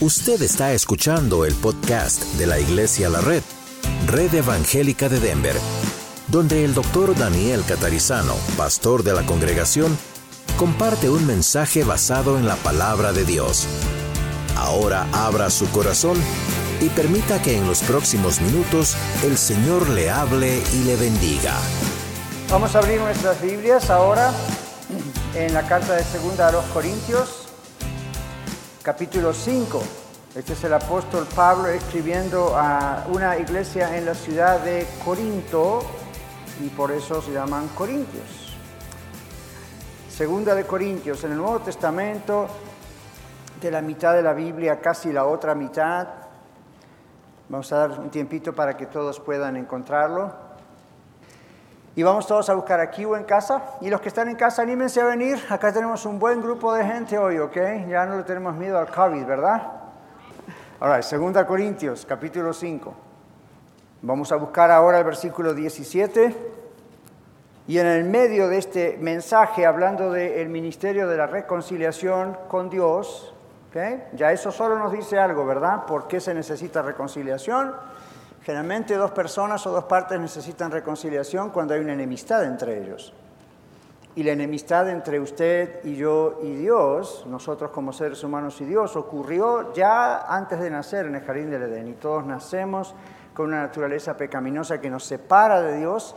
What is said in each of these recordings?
Usted está escuchando el podcast de la Iglesia La Red, Red Evangélica de Denver, donde el doctor Daniel Catarizano, pastor de la congregación, comparte un mensaje basado en la palabra de Dios. Ahora abra su corazón y permita que en los próximos minutos el Señor le hable y le bendiga. Vamos a abrir nuestras Biblias ahora en la carta de segunda a los Corintios, capítulo 5. Este es el apóstol Pablo escribiendo a una iglesia en la ciudad de Corinto y por eso se llaman Corintios. Segunda de Corintios, en el Nuevo Testamento, de la mitad de la Biblia, casi la otra mitad. Vamos a dar un tiempito para que todos puedan encontrarlo. Y vamos todos a buscar aquí o en casa. Y los que están en casa, anímense a venir. Acá tenemos un buen grupo de gente hoy, ¿ok? Ya no le tenemos miedo al COVID, ¿verdad? Ahora, segunda Corintios, capítulo 5. Vamos a buscar ahora el versículo 17. Y en el medio de este mensaje, hablando del ministerio de la reconciliación con Dios, ¿ok? ya eso solo nos dice algo, ¿verdad? ¿Por qué se necesita reconciliación? Generalmente dos personas o dos partes necesitan reconciliación cuando hay una enemistad entre ellos. Y la enemistad entre usted y yo y Dios, nosotros como seres humanos y Dios, ocurrió ya antes de nacer en el jardín del Edén. Y todos nacemos con una naturaleza pecaminosa que nos separa de Dios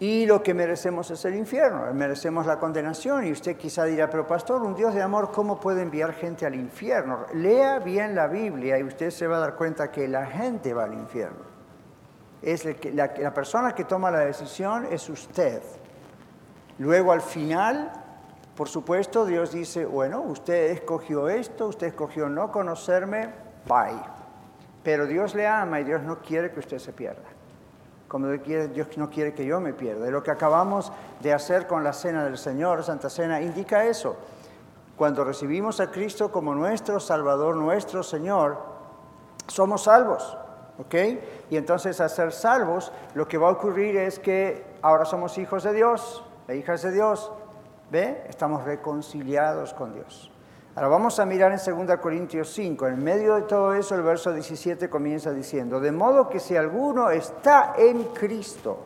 y lo que merecemos es el infierno, merecemos la condenación. Y usted quizá dirá, pero pastor, un Dios de amor, ¿cómo puede enviar gente al infierno? Lea bien la Biblia y usted se va a dar cuenta que la gente va al infierno. Es la, la persona que toma la decisión es usted. Luego al final, por supuesto, Dios dice, bueno, usted escogió esto, usted escogió no conocerme, bye. Pero Dios le ama y Dios no quiere que usted se pierda como Dios no quiere que yo me pierda. Y lo que acabamos de hacer con la cena del Señor, Santa Cena, indica eso. Cuando recibimos a Cristo como nuestro Salvador, nuestro Señor, somos salvos. ¿Ok? Y entonces, a ser salvos, lo que va a ocurrir es que ahora somos hijos de Dios, e hijas de Dios. ¿Ve? Estamos reconciliados con Dios. Ahora vamos a mirar en 2 Corintios 5. En medio de todo eso, el verso 17 comienza diciendo, de modo que si alguno está en Cristo,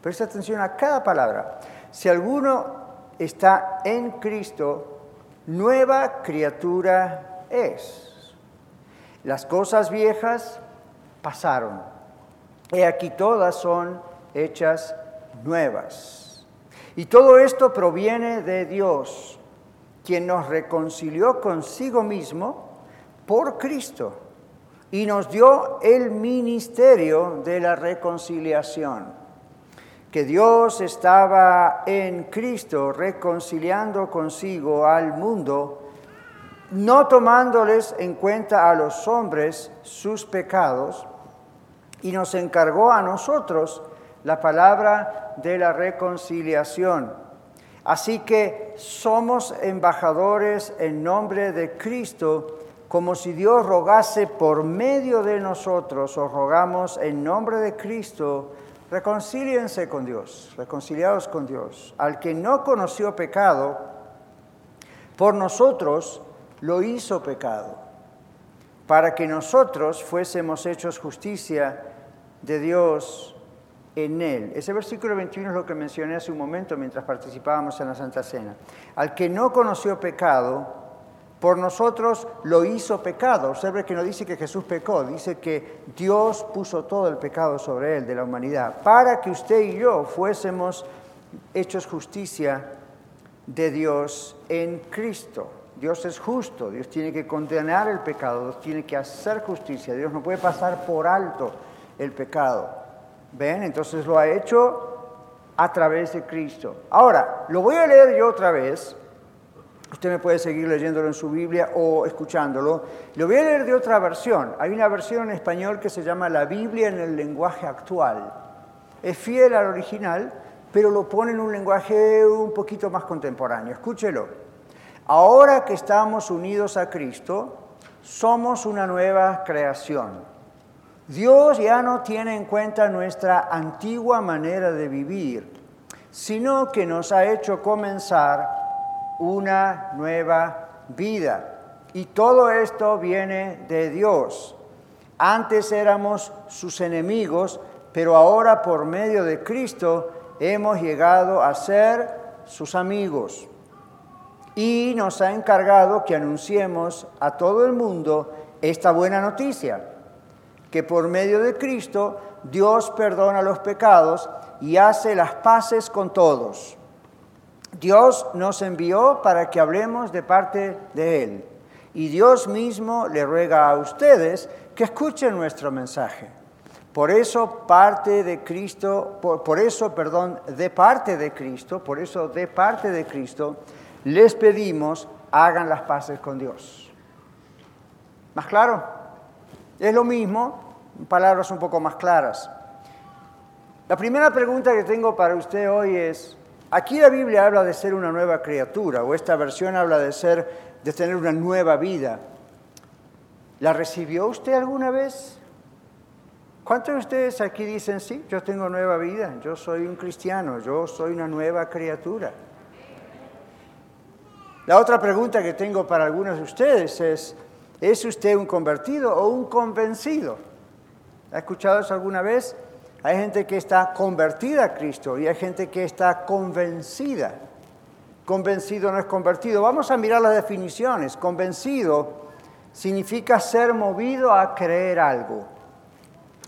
presta atención a cada palabra, si alguno está en Cristo, nueva criatura es. Las cosas viejas pasaron. He aquí todas son hechas nuevas. Y todo esto proviene de Dios quien nos reconcilió consigo mismo por Cristo y nos dio el ministerio de la reconciliación. Que Dios estaba en Cristo reconciliando consigo al mundo, no tomándoles en cuenta a los hombres sus pecados, y nos encargó a nosotros la palabra de la reconciliación. Así que somos embajadores en nombre de Cristo, como si Dios rogase por medio de nosotros, o rogamos en nombre de Cristo, reconcíliense con Dios, reconciliados con Dios. Al que no conoció pecado, por nosotros lo hizo pecado, para que nosotros fuésemos hechos justicia de Dios en él. Ese versículo 21 es lo que mencioné hace un momento mientras participábamos en la Santa Cena. Al que no conoció pecado, por nosotros lo hizo pecado. Observe que no dice que Jesús pecó, dice que Dios puso todo el pecado sobre él, de la humanidad, para que usted y yo fuésemos hechos justicia de Dios en Cristo. Dios es justo, Dios tiene que condenar el pecado, Dios tiene que hacer justicia, Dios no puede pasar por alto el pecado. ¿Ven? Entonces lo ha hecho a través de Cristo. Ahora, lo voy a leer yo otra vez. Usted me puede seguir leyéndolo en su Biblia o escuchándolo. Lo voy a leer de otra versión. Hay una versión en español que se llama La Biblia en el lenguaje actual. Es fiel al original, pero lo pone en un lenguaje un poquito más contemporáneo. Escúchelo. Ahora que estamos unidos a Cristo, somos una nueva creación. Dios ya no tiene en cuenta nuestra antigua manera de vivir, sino que nos ha hecho comenzar una nueva vida. Y todo esto viene de Dios. Antes éramos sus enemigos, pero ahora por medio de Cristo hemos llegado a ser sus amigos. Y nos ha encargado que anunciemos a todo el mundo esta buena noticia, que por medio de Cristo Dios perdona los pecados y hace las paces con todos. Dios nos envió para que hablemos de parte de Él. Y Dios mismo le ruega a ustedes que escuchen nuestro mensaje. Por eso parte de Cristo, por, eso, perdón, de parte de Cristo, por eso de parte de Cristo, les pedimos hagan las paces con Dios. ¿Más claro? Es lo mismo, palabras un poco más claras. La primera pregunta que tengo para usted hoy es, aquí la Biblia habla de ser una nueva criatura, o esta versión habla de ser de tener una nueva vida. ¿La recibió usted alguna vez? ¿Cuántos de ustedes aquí dicen, sí, yo tengo nueva vida, yo soy un cristiano, yo soy una nueva criatura? La otra pregunta que tengo para algunos de ustedes es, ¿es usted un convertido o un convencido? ¿Ha escuchado eso alguna vez? Hay gente que está convertida a Cristo y hay gente que está convencida. Convencido no es convertido. Vamos a mirar las definiciones. Convencido significa ser movido a creer algo.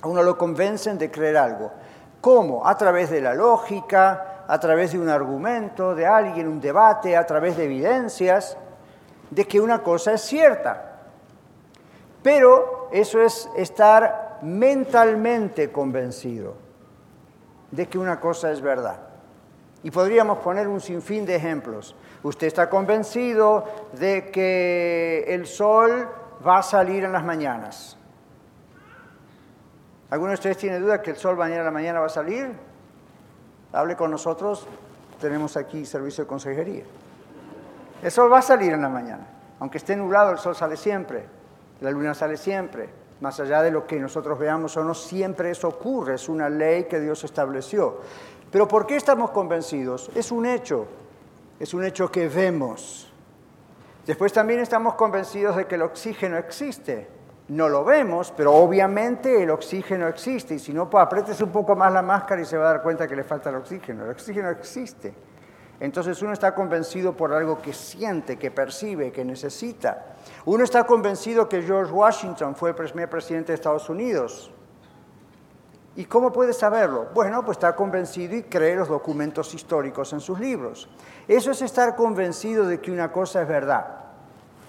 A uno lo convencen de creer algo. ¿Cómo? A través de la lógica, a través de un argumento, de alguien, un debate, a través de evidencias, de que una cosa es cierta. Pero eso es estar mentalmente convencido de que una cosa es verdad. Y podríamos poner un sinfín de ejemplos. Usted está convencido de que el sol va a salir en las mañanas. ¿Alguno de ustedes tiene duda que el sol mañana a la mañana va a salir? Hable con nosotros, tenemos aquí servicio de consejería. El sol va a salir en la mañana. Aunque esté nublado, el sol sale siempre. La luna sale siempre. Más allá de lo que nosotros veamos o no, siempre eso ocurre. Es una ley que Dios estableció. Pero ¿por qué estamos convencidos? Es un hecho, es un hecho que vemos. Después también estamos convencidos de que el oxígeno existe. No lo vemos, pero obviamente el oxígeno existe. Y si no, pues apretes un poco más la máscara y se va a dar cuenta que le falta el oxígeno. El oxígeno existe. Entonces uno está convencido por algo que siente, que percibe, que necesita. Uno está convencido que George Washington fue el primer presidente de Estados Unidos. ¿Y cómo puede saberlo? Bueno, pues está convencido y cree los documentos históricos en sus libros. Eso es estar convencido de que una cosa es verdad.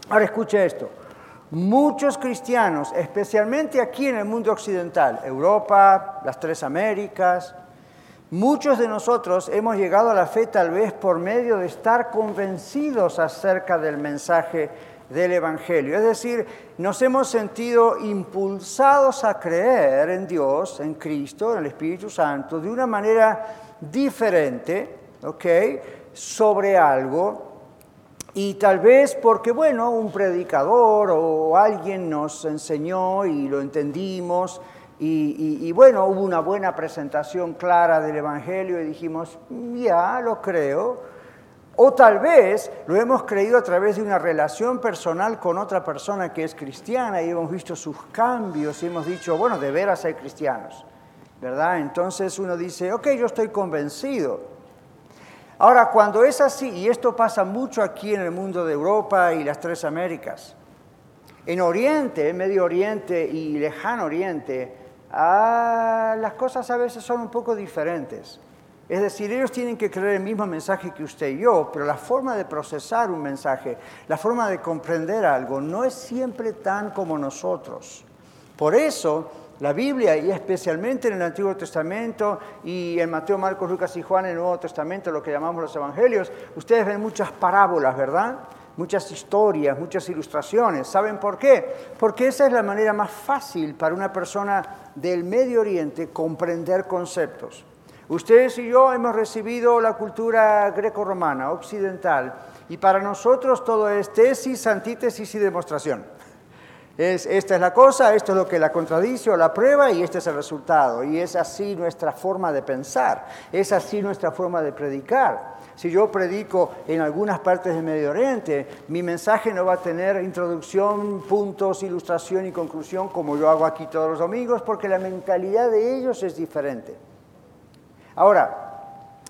Ahora escuche esto. Muchos cristianos, especialmente aquí en el mundo occidental, Europa, las tres Américas, muchos de nosotros hemos llegado a la fe tal vez por medio de estar convencidos acerca del mensaje del Evangelio. Es decir, nos hemos sentido impulsados a creer en Dios, en Cristo, en el Espíritu Santo, de una manera diferente, ¿ok? Sobre algo. Y tal vez porque, bueno, un predicador o alguien nos enseñó y lo entendimos. Y, y, bueno, hubo una buena presentación clara del Evangelio y dijimos, ya, lo creo. O tal vez lo hemos creído a través de una relación personal con otra persona que es cristiana y hemos visto sus cambios y hemos dicho, bueno, de veras hay cristianos, ¿verdad? Entonces uno dice, ok, yo estoy convencido. Ahora, cuando es así, y esto pasa mucho aquí en el mundo de Europa y las tres Américas, en Oriente, Medio Oriente y Lejano Oriente, ah, las cosas a veces son un poco diferentes. Es decir, ellos tienen que creer el mismo mensaje que usted y yo, pero la forma de procesar un mensaje, la forma de comprender algo, no es siempre tan como nosotros. Por eso, la Biblia, y especialmente en el Antiguo Testamento y en Mateo, Marcos, Lucas y Juan en el Nuevo Testamento, lo que llamamos los Evangelios, ustedes ven muchas parábolas, ¿verdad? Muchas historias, muchas ilustraciones. ¿Saben por qué? Porque esa es la manera más fácil para una persona del Medio Oriente comprender conceptos. Ustedes y yo hemos recibido la cultura greco-romana, occidental, y para nosotros todo es tesis, antítesis y demostración. Es, esta es la cosa, esto es lo que la contradice o la prueba y este es el resultado. Y es así nuestra forma de pensar, es así nuestra forma de predicar. Si yo predico en algunas partes del Medio Oriente, mi mensaje no va a tener introducción, puntos, ilustración y conclusión como yo hago aquí todos los domingos, porque la mentalidad de ellos es diferente. Ahora,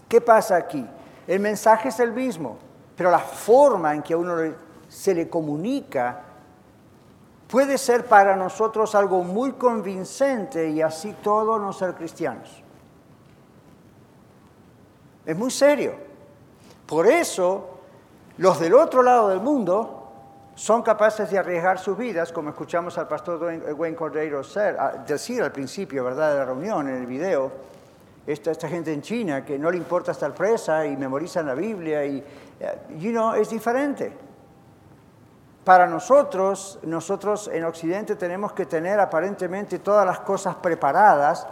¿qué pasa aquí? El mensaje es el mismo, pero la forma en que a uno se le comunica puede ser para nosotros algo muy convincente y así todo no ser cristianos. Es muy serio. Por eso, los del otro lado del mundo son capaces de arriesgar sus vidas, como escuchamos al pastor Wayne Cordeiro decir al principio, ¿verdad?, de la reunión, en el video. Esta, esta gente en China que no le importa estar presa y memorizan la Biblia, y, eh, you know, es diferente. Para nosotros, nosotros en Occidente tenemos que tener aparentemente todas las cosas preparadas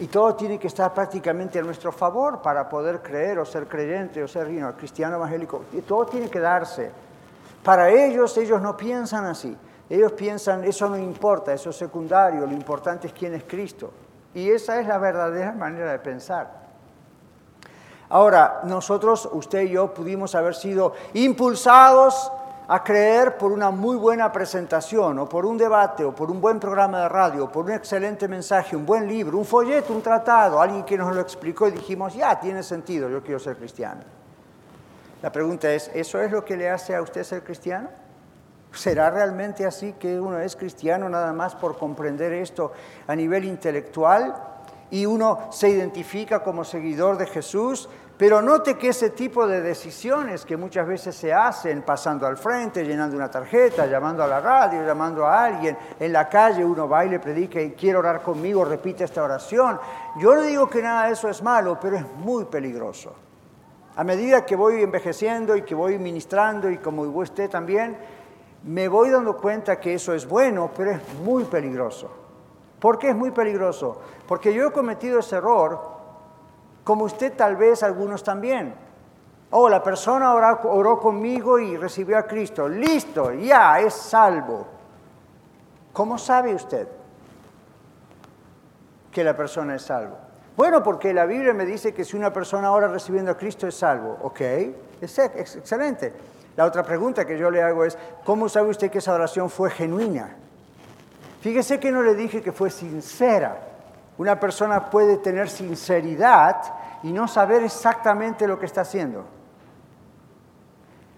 y todo tiene que estar prácticamente a nuestro favor para poder creer o ser creyente o ser cristiano evangélico. Y todo tiene que darse. Para ellos, ellos no piensan así. Ellos piensan, eso no importa, eso es secundario, lo importante es quién es Cristo. Y esa es la verdadera manera de pensar. Ahora, nosotros, usted y yo, pudimos haber sido impulsados a creer por una muy buena presentación o por un debate o por un buen programa de radio, por un excelente mensaje, un buen libro, un folleto, un tratado, alguien que nos lo explicó y dijimos, ya, tiene sentido, yo quiero ser cristiano. La pregunta es, ¿eso es lo que le hace a usted ser cristiano? ¿Será realmente así que uno es cristiano nada más por comprender esto a nivel intelectual y uno se identifica como seguidor de Jesús pero note que ese tipo de decisiones que muchas veces se hacen pasando al frente, llenando una tarjeta, llamando a la radio, llamando a alguien, en la calle uno va y le predica y quiere orar conmigo, repite esta oración. Yo no digo que nada de eso es malo, pero es muy peligroso. A medida que voy envejeciendo y que voy ministrando y como usted también, me voy dando cuenta que eso es bueno, pero es muy peligroso. ¿Por qué es muy peligroso? Porque yo he cometido ese error como usted tal vez algunos también. Oh, la persona oró, conmigo y recibió a Cristo. Listo, ya es salvo. ¿Cómo sabe usted que la persona es salvo? Bueno, porque la Biblia me dice que si una persona ora recibiendo a Cristo es salvo. Ok, excelente. La otra pregunta que yo le hago es, ¿cómo sabe usted que esa oración fue genuina? Fíjese que no le dije que fue sincera. Una persona puede tener sinceridad y no saber exactamente lo que está haciendo.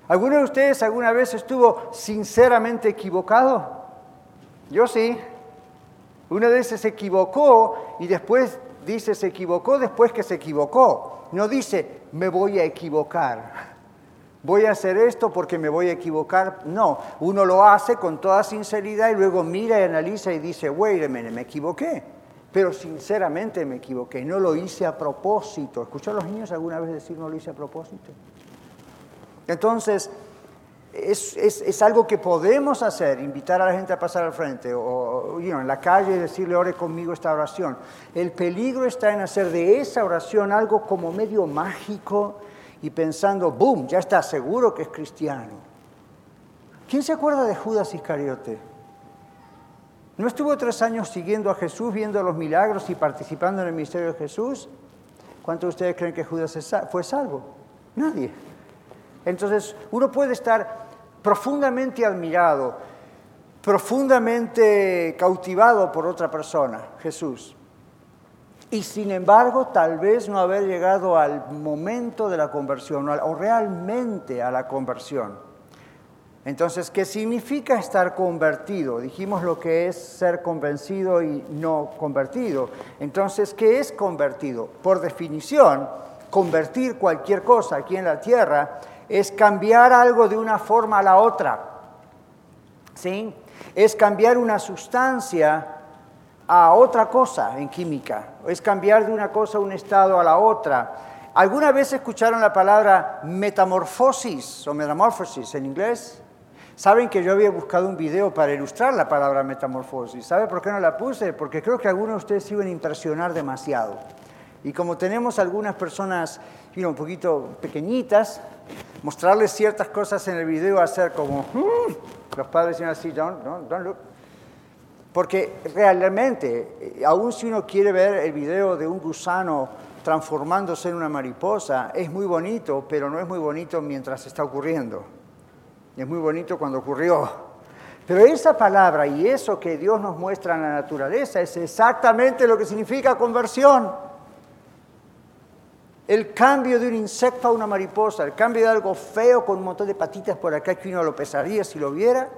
¿Alguno de ustedes alguna vez estuvo sinceramente equivocado? Yo sí. Una vez se equivocó y después dice se equivocó después que se equivocó. No dice me voy a equivocar. Voy a hacer esto porque me voy a equivocar. No, uno lo hace con toda sinceridad y luego mira y analiza y dice, wait a minute, me equivoqué pero sinceramente me equivoqué, no lo hice a propósito. ¿Escuchó a los niños alguna vez decir no lo hice a propósito? Entonces, es, algo que podemos hacer, invitar a la gente a pasar al frente o, en la calle decirle, ore conmigo esta oración. El peligro está en hacer de esa oración algo como medio mágico y pensando, boom, ya está seguro que es cristiano. ¿Quién se acuerda de Judas Iscariote? ¿No estuvo tres años siguiendo a Jesús, viendo los milagros y participando en el ministerio de Jesús? ¿Cuántos de ustedes creen que Judas fue salvo? Nadie. Entonces, uno puede estar profundamente admirado, profundamente cautivado por otra persona, Jesús. Y sin embargo, tal vez no haber llegado al momento de la conversión o realmente a la conversión. Entonces, ¿qué significa estar convertido? Dijimos lo que es ser convencido y no convertido. Entonces, ¿qué es convertido? Por definición, convertir cualquier cosa aquí en la tierra es cambiar algo de una forma a la otra. ¿Sí? Es cambiar una sustancia a otra cosa en química. Es cambiar de una cosa a un estado a la otra. ¿Alguna vez escucharon la palabra metamorfosis o metamorfosis en inglés? Saben que yo había buscado un video para ilustrar la palabra metamorfosis. ¿Sabe por qué no la puse? Porque creo que algunos de ustedes iban a impresionar demasiado. Y como tenemos algunas personas un poquito pequeñitas, mostrarles ciertas cosas en el video, hacer como, mm", los padres dicen así, don't, don't, don't look. Porque realmente, eh, aun si uno quiere ver el video de un gusano transformándose en una mariposa es muy bonito, pero no es muy bonito mientras está ocurriendo. Es muy bonito cuando ocurrió. Pero esa palabra y eso que Dios nos muestra en la naturaleza es exactamente lo que significa conversión. El cambio de un insecto a una mariposa, el cambio de algo feo con un montón de patitas por acá que uno lo pesaría si lo viera,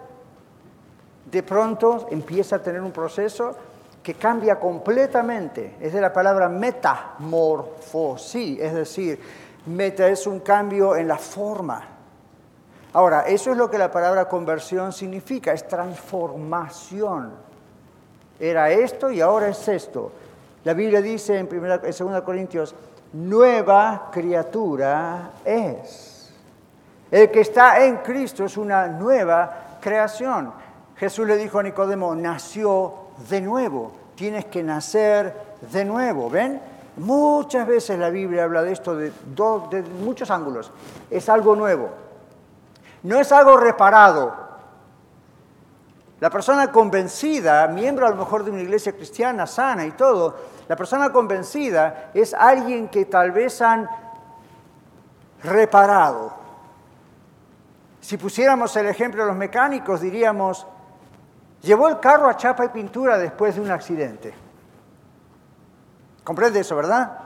de pronto empieza a tener un proceso que cambia completamente. Es de la palabra metamorfosis, es decir, meta es un cambio en la forma. Ahora, eso es lo que la palabra conversión significa, es transformación. Era esto y ahora es esto. La Biblia dice en, primera, en 2 Corintios, nueva criatura es. El que está en Cristo es una nueva creación. Jesús le dijo a Nicodemo, nació de nuevo, tienes que nacer de nuevo, ¿ven? Muchas veces la Biblia habla de esto de, muchos ángulos. Es algo nuevo. No es algo reparado. La persona convencida, miembro a lo mejor de una iglesia cristiana sana y todo, la persona convencida es alguien que tal vez han reparado. Si pusiéramos el ejemplo de los mecánicos, diríamos, Llevó el carro a chapa y pintura después de un accidente. ¿Comprende eso, verdad?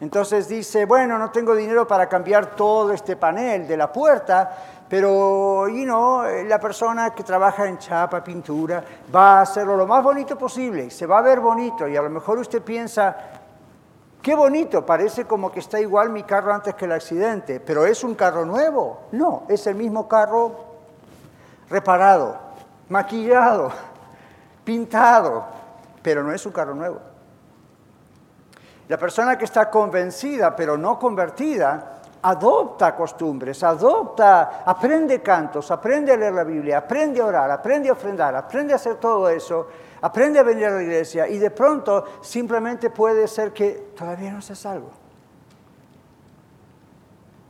Entonces dice, bueno, no tengo dinero para cambiar todo este panel de la puerta, pero you know, la persona que trabaja en chapa, pintura, va a hacerlo lo más bonito posible, se va a ver bonito y a lo mejor usted piensa, qué bonito, parece como que está igual mi carro antes que el accidente, pero es un carro nuevo. No, es el mismo carro reparado maquillado, pintado, pero no es un carro nuevo. La persona que está convencida pero no convertida, adopta costumbres, adopta, aprende cantos, aprende a leer la Biblia, aprende a orar, aprende a ofrendar, aprende a hacer todo eso, aprende a venir a la iglesia y de pronto simplemente puede ser que todavía no se salvo.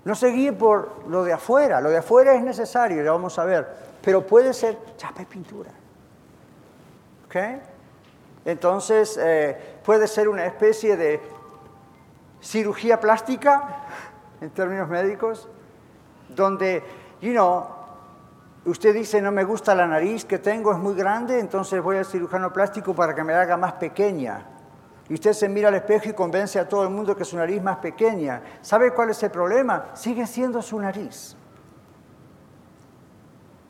No se guíe por lo de afuera, lo de afuera es necesario, ya vamos a ver, pero puede ser chapa y pintura. ¿Ok? Entonces, eh, puede ser una especie de cirugía plástica, en términos médicos, donde, you know, usted dice, no me gusta la nariz que tengo, es muy grande, entonces voy al cirujano plástico para que me haga más pequeña. Y usted se mira al espejo y convence a todo el mundo que su nariz más pequeña. ¿Sabe cuál es el problema? Sigue siendo su nariz.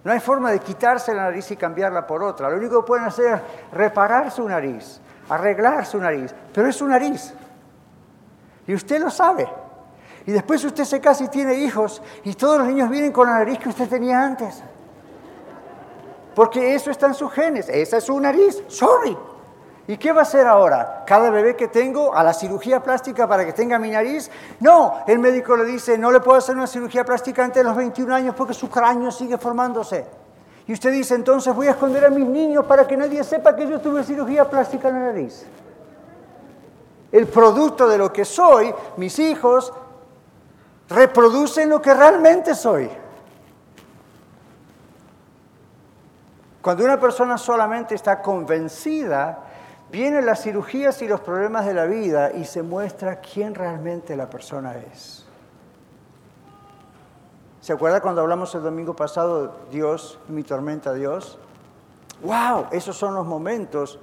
No hay forma de quitarse la nariz y cambiarla por otra. Lo único que pueden hacer es reparar su nariz, arreglar su nariz, pero es su nariz. Y usted lo sabe. Y después usted se casa y tiene hijos y todos los niños vienen con la nariz que usted tenía antes. Porque eso está en sus genes. Esa es su nariz. Sorry. ¿Y qué va a hacer ahora? ¿Cada bebé que tengo a la cirugía plástica para que tenga mi nariz? No, el médico le dice, no le puedo hacer una cirugía plástica antes de los 21 años porque su cráneo sigue formándose. Y usted dice, entonces voy a esconder a mis niños para que nadie sepa que yo tuve cirugía plástica en la nariz. El producto de lo que soy, mis hijos, reproducen lo que realmente soy. Cuando una persona solamente está convencida Vienen las cirugías y los problemas de la vida y se muestra quién realmente la persona es. ¿Se acuerda cuando hablamos el domingo pasado, Dios, mi tormenta, Dios? ¡Wow! Esos son los momentos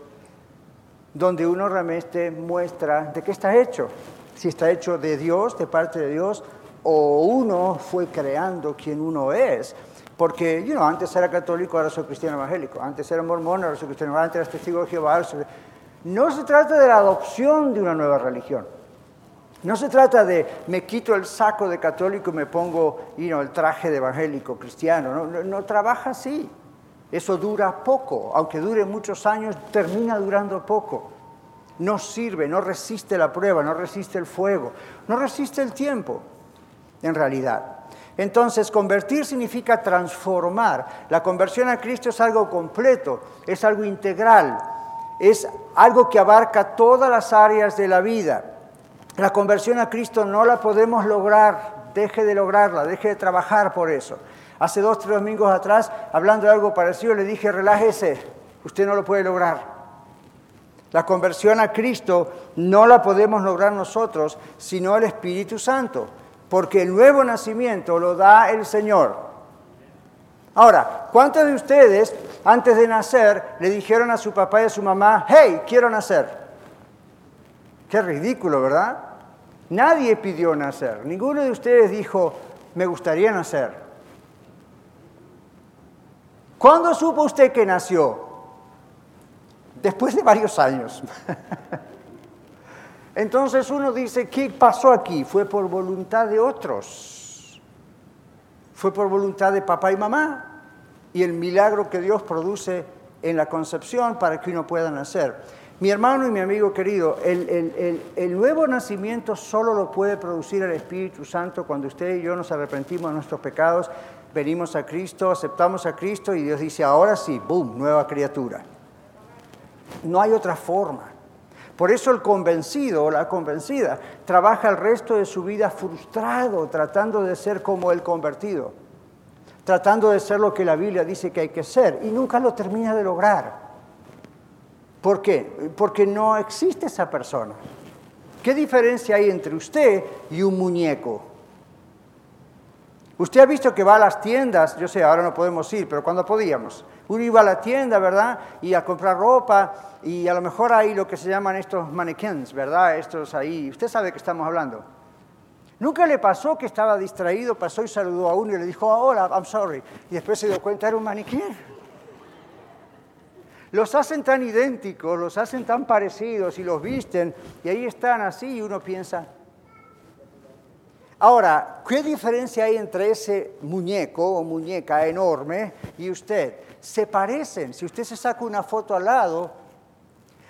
donde uno realmente muestra de qué está hecho. Si está hecho de Dios, de parte de Dios, o uno fue creando quien uno es. Porque, you know, antes era católico, ahora soy cristiano evangélico. Antes era mormón, ahora soy cristiano Antes era testigo de Jehová, ahora soy... No se trata de la adopción de una nueva religión. No se trata de me quito el saco de católico y me pongo el traje de evangélico cristiano. No, no, trabaja así. Eso dura poco. Aunque dure muchos años, termina durando poco. No sirve, no resiste la prueba, no resiste el fuego, no resiste el tiempo, en realidad. Entonces, convertir significa transformar. La conversión a Cristo es algo completo, es algo integral es algo que abarca todas las áreas de la vida. La conversión a Cristo no la podemos lograr, deje de lograrla, deje de trabajar por eso. Hace dos, tres domingos atrás, hablando de algo parecido, le dije, relájese, usted no lo puede lograr. La conversión a Cristo no la podemos lograr nosotros, sino el Espíritu Santo, porque el nuevo nacimiento lo da el Señor. Ahora, ¿cuántos de ustedes antes de nacer le dijeron a su papá y a su mamá, hey, quiero nacer? Qué ridículo, ¿verdad? Nadie pidió nacer. Ninguno de ustedes dijo, me gustaría nacer. ¿Cuándo supo usted que nació? Después de varios años. Entonces uno dice, ¿qué pasó aquí? Fue por voluntad de otros. Fue por voluntad de papá y mamá. Y el milagro que Dios produce en la concepción para que uno pueda nacer. Mi hermano y mi amigo querido, el, el, nuevo nacimiento solo lo puede producir el Espíritu Santo cuando usted y yo nos arrepentimos de nuestros pecados, venimos a Cristo, aceptamos a Cristo y Dios dice, ahora sí, boom, nueva criatura. No hay otra forma. Por eso el convencido o la convencida trabaja el resto de su vida frustrado, tratando de ser como el convertido, tratando de ser lo que la Biblia dice que hay que ser y nunca lo termina de lograr. ¿Por qué? Porque no existe esa persona. ¿Qué diferencia hay entre usted y un muñeco? Usted ha visto que va a las tiendas, yo sé, ahora no podemos ir, pero cuando podíamos. Uno iba a la tienda, ¿verdad? Y a comprar ropa, y a lo mejor hay lo que se llaman estos mannequins, ¿verdad? Estos ahí, usted sabe de qué estamos hablando. Nunca le pasó que estaba distraído, pasó y saludó a uno y le dijo, hola, I'm sorry. Y después se dio cuenta, era un maniquí. Los hacen tan idénticos, los hacen tan parecidos y los visten, y ahí están así y uno piensa, Ahora, ¿qué diferencia hay entre ese muñeco o muñeca enorme y usted? Se parecen. Si usted se saca una foto al lado,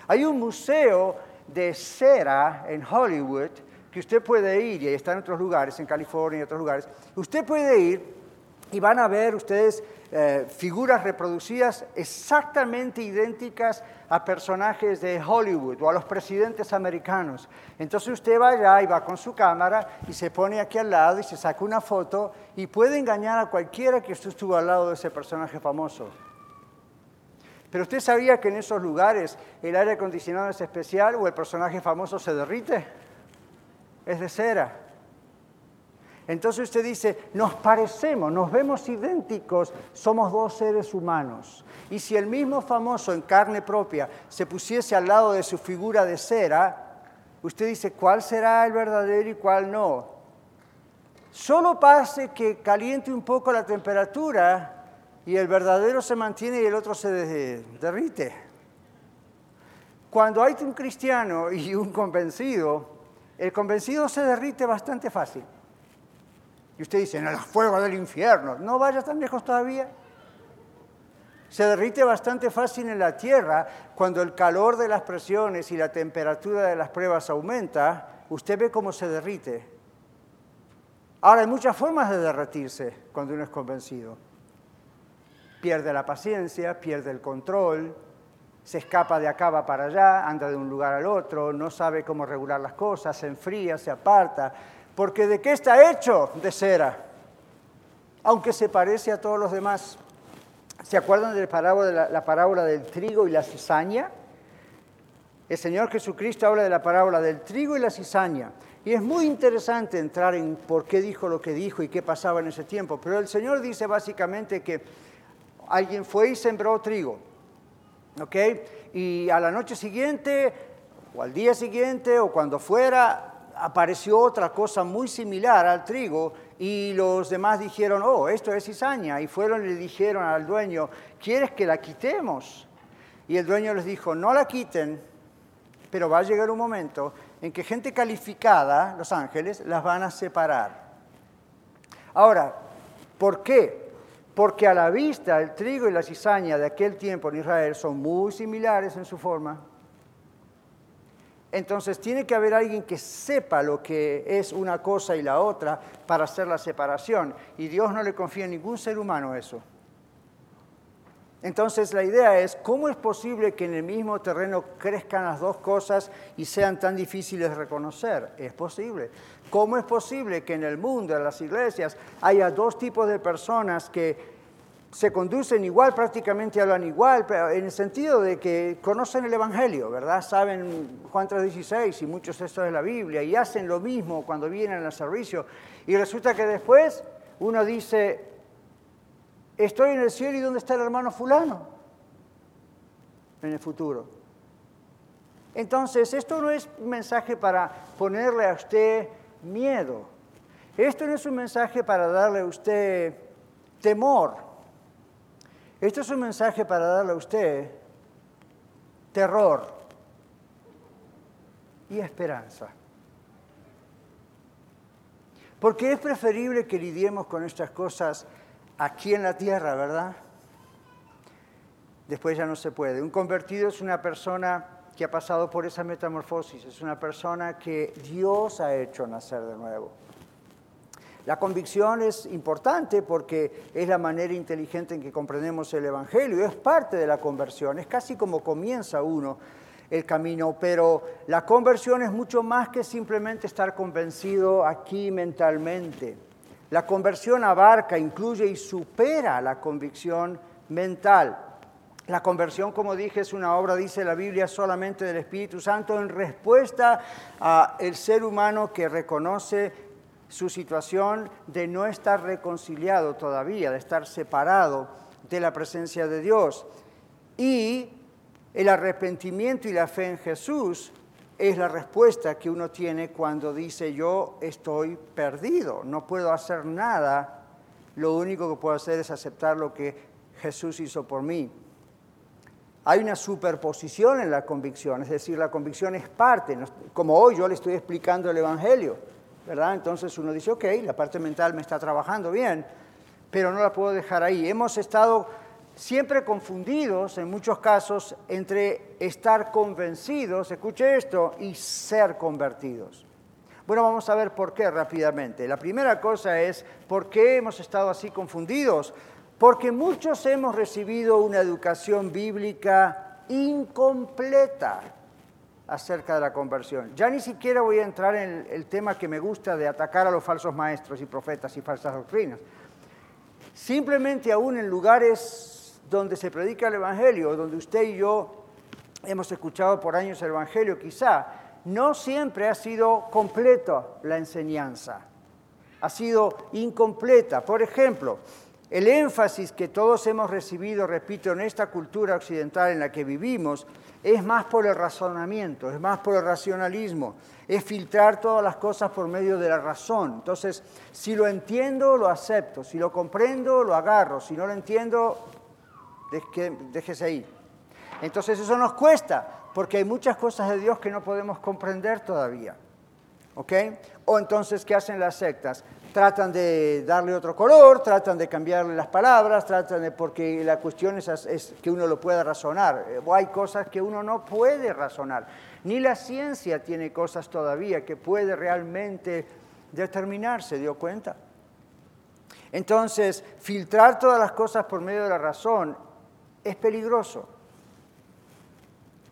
hay un museo de cera en Hollywood usted puede ir, y está en otros lugares, en California y otros lugares. Usted puede ir y van a ver ustedes eh, figuras reproducidas exactamente idénticas a personajes de Hollywood o a los presidentes americanos. Entonces usted va allá y va con su cámara y se pone aquí al lado y se saca una foto y puede engañar a cualquiera que estuvo al lado de ese personaje famoso. Pero usted sabía que en esos lugares el aire acondicionado es especial o el personaje famoso se derrite. Es de cera. Entonces usted dice, nos parecemos, nos vemos idénticos, somos dos seres humanos. Y si el mismo famoso en carne propia se pusiese al lado de su figura de cera, usted dice, ¿cuál será el verdadero y cuál no? Solo pase que caliente un poco la temperatura y el verdadero se mantiene y el otro se derrite. Cuando hay un cristiano y un convencido, el convencido se derrite bastante fácil. Y usted dice, en el fuego del infierno. No vaya tan lejos todavía. Se derrite bastante fácil en la tierra cuando el calor de las presiones y la temperatura de las pruebas aumenta. Usted ve cómo se derrite. Ahora, hay muchas formas de derretirse cuando uno es convencido. Pierde la paciencia, pierde el control, se escapa de acá va para allá, anda de un lugar al otro, no sabe cómo regular las cosas, se enfría, se aparta, porque ¿de qué está hecho? De cera, aunque se parece a todos los demás. ¿Se acuerdan de la parábola, la parábola del trigo y la cizaña? El Señor Jesucristo habla de la parábola del trigo y la cizaña. Y es muy interesante entrar en por qué dijo lo que dijo y qué pasaba en ese tiempo. Pero el Señor dice básicamente que alguien fue y sembró trigo. ¿Ok? Y a la noche siguiente, o al día siguiente, o cuando fuera, apareció otra cosa muy similar al trigo y los demás dijeron, oh, esto es cizaña. Y fueron y le dijeron al dueño, ¿quieres que la quitemos? Y el dueño les dijo, no la quiten, pero va a llegar un momento en que gente calificada, los ángeles, las van a separar. Ahora, ¿por qué? Porque a la vista el trigo y la cizaña de aquel tiempo en Israel son muy similares en su forma, entonces tiene que haber alguien que sepa lo que es una cosa y la otra para hacer la separación. Y Dios no le confía a ningún ser humano eso. Entonces la idea es, ¿cómo es posible que en el mismo terreno crezcan las dos cosas y sean tan difíciles de reconocer? Es posible. ¿Cómo es posible que en el mundo, en las iglesias, haya dos tipos de personas que se conducen igual, prácticamente hablan igual, en el sentido de que conocen el Evangelio, ¿verdad? Saben Juan 3.16 y muchos textos de la Biblia y hacen lo mismo cuando vienen al servicio. Y resulta que después uno dice, estoy en el cielo y ¿dónde está el hermano fulano? En el futuro. Entonces, esto no es un mensaje para ponerle a usted miedo. Esto no es un mensaje para darle a usted temor. Esto es un mensaje para darle a usted terror y esperanza. Porque es preferible que lidiemos con estas cosas aquí en la tierra, ¿verdad? Después ya no se puede. Un convertido es una persona que ha pasado por esa metamorfosis, es una persona que Dios ha hecho nacer de nuevo. La convicción es importante porque es la manera inteligente en que comprendemos el Evangelio, es parte de la conversión, es casi como comienza uno el camino, pero la conversión es mucho más que simplemente estar convencido aquí mentalmente. La conversión abarca, incluye y supera la convicción mental. La conversión, como dije, es una obra, dice la Biblia, solamente del Espíritu Santo en respuesta al ser humano que reconoce su situación de no estar reconciliado todavía, de estar separado de la presencia de Dios. Y el arrepentimiento y la fe en Jesús es la respuesta que uno tiene cuando dice yo estoy perdido, no puedo hacer nada, lo único que puedo hacer es aceptar lo que Jesús hizo por mí. Hay una superposición en la convicción, es decir, la convicción es parte, como hoy yo le estoy explicando el Evangelio, ¿verdad? Entonces uno dice, ok, la parte mental me está trabajando bien, pero no la puedo dejar ahí. Hemos estado siempre confundidos en muchos casos entre estar convencidos, escuche esto, y ser convertidos. Bueno, vamos a ver por qué rápidamente. La primera cosa es, ¿por qué hemos estado así confundidos? Porque muchos hemos recibido una educación bíblica incompleta acerca de la conversión. Ya ni siquiera voy a entrar en el tema que me gusta de atacar a los falsos maestros y profetas y falsas doctrinas. Simplemente aún en lugares donde se predica el Evangelio, donde usted y yo hemos escuchado por años el Evangelio, quizá, no siempre ha sido completa la enseñanza, ha sido incompleta. Por ejemplo, el énfasis que todos hemos recibido, repito, en esta cultura occidental en la que vivimos, es más por el razonamiento, es más por el racionalismo, es filtrar todas las cosas por medio de la razón. Entonces, si lo entiendo, lo acepto, si lo comprendo, lo agarro, si no lo entiendo, déjese ahí. Entonces eso nos cuesta, porque hay muchas cosas de Dios que no podemos comprender todavía. ¿Ok? O entonces, ¿qué hacen las sectas? Tratan de darle otro color, tratan de cambiarle las palabras, tratan de, porque la cuestión es, es que uno lo pueda razonar. O hay cosas que uno no puede razonar. Ni la ciencia tiene cosas todavía que puede realmente determinar, ¿se dio cuenta? Entonces, filtrar todas las cosas por medio de la razón es peligroso.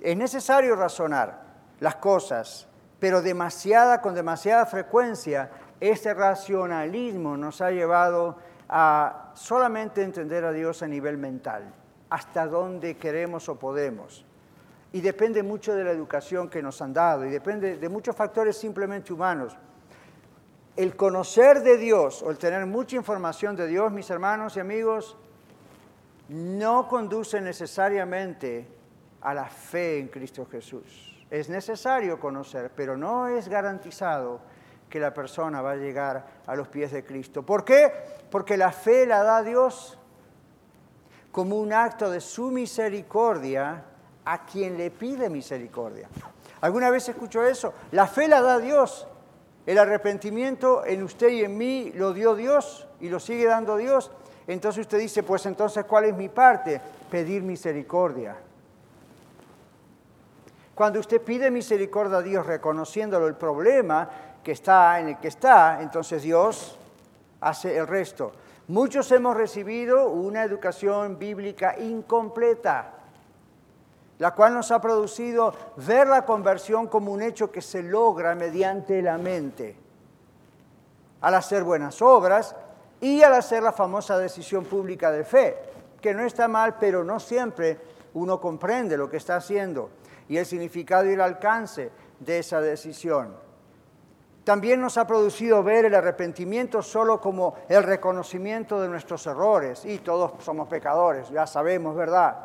Es necesario razonar las cosas, pero demasiada, con demasiada frecuencia, ese racionalismo nos ha llevado a solamente entender a Dios a nivel mental, hasta donde queremos o podemos. Y depende mucho de la educación que nos han dado y depende de muchos factores simplemente humanos. El conocer de Dios o el tener mucha información de Dios, mis hermanos y amigos, no conduce necesariamente a la fe en Cristo Jesús. Es necesario conocer, pero no es garantizado que la persona va a llegar a los pies de Cristo. ¿Por qué? Porque la fe la da Dios como un acto de su misericordia a quien le pide misericordia. ¿Alguna vez escuchó eso? La fe la da Dios. El arrepentimiento en usted y en mí lo dio Dios y lo sigue dando Dios. Entonces usted dice, pues entonces, ¿cuál es mi parte? Pedir misericordia. Cuando usted pide misericordia a Dios reconociéndolo el problema que está en el que está, entonces Dios hace el resto. Muchos hemos recibido una educación bíblica incompleta, la cual nos ha producido ver la conversión como un hecho que se logra mediante la mente. Al hacer buenas obras, y al hacer la famosa decisión pública de fe, que no está mal, pero no siempre uno comprende lo que está haciendo y el significado y el alcance de esa decisión. También nos ha producido ver el arrepentimiento solo como el reconocimiento de nuestros errores, y todos somos pecadores, ya sabemos, ¿verdad?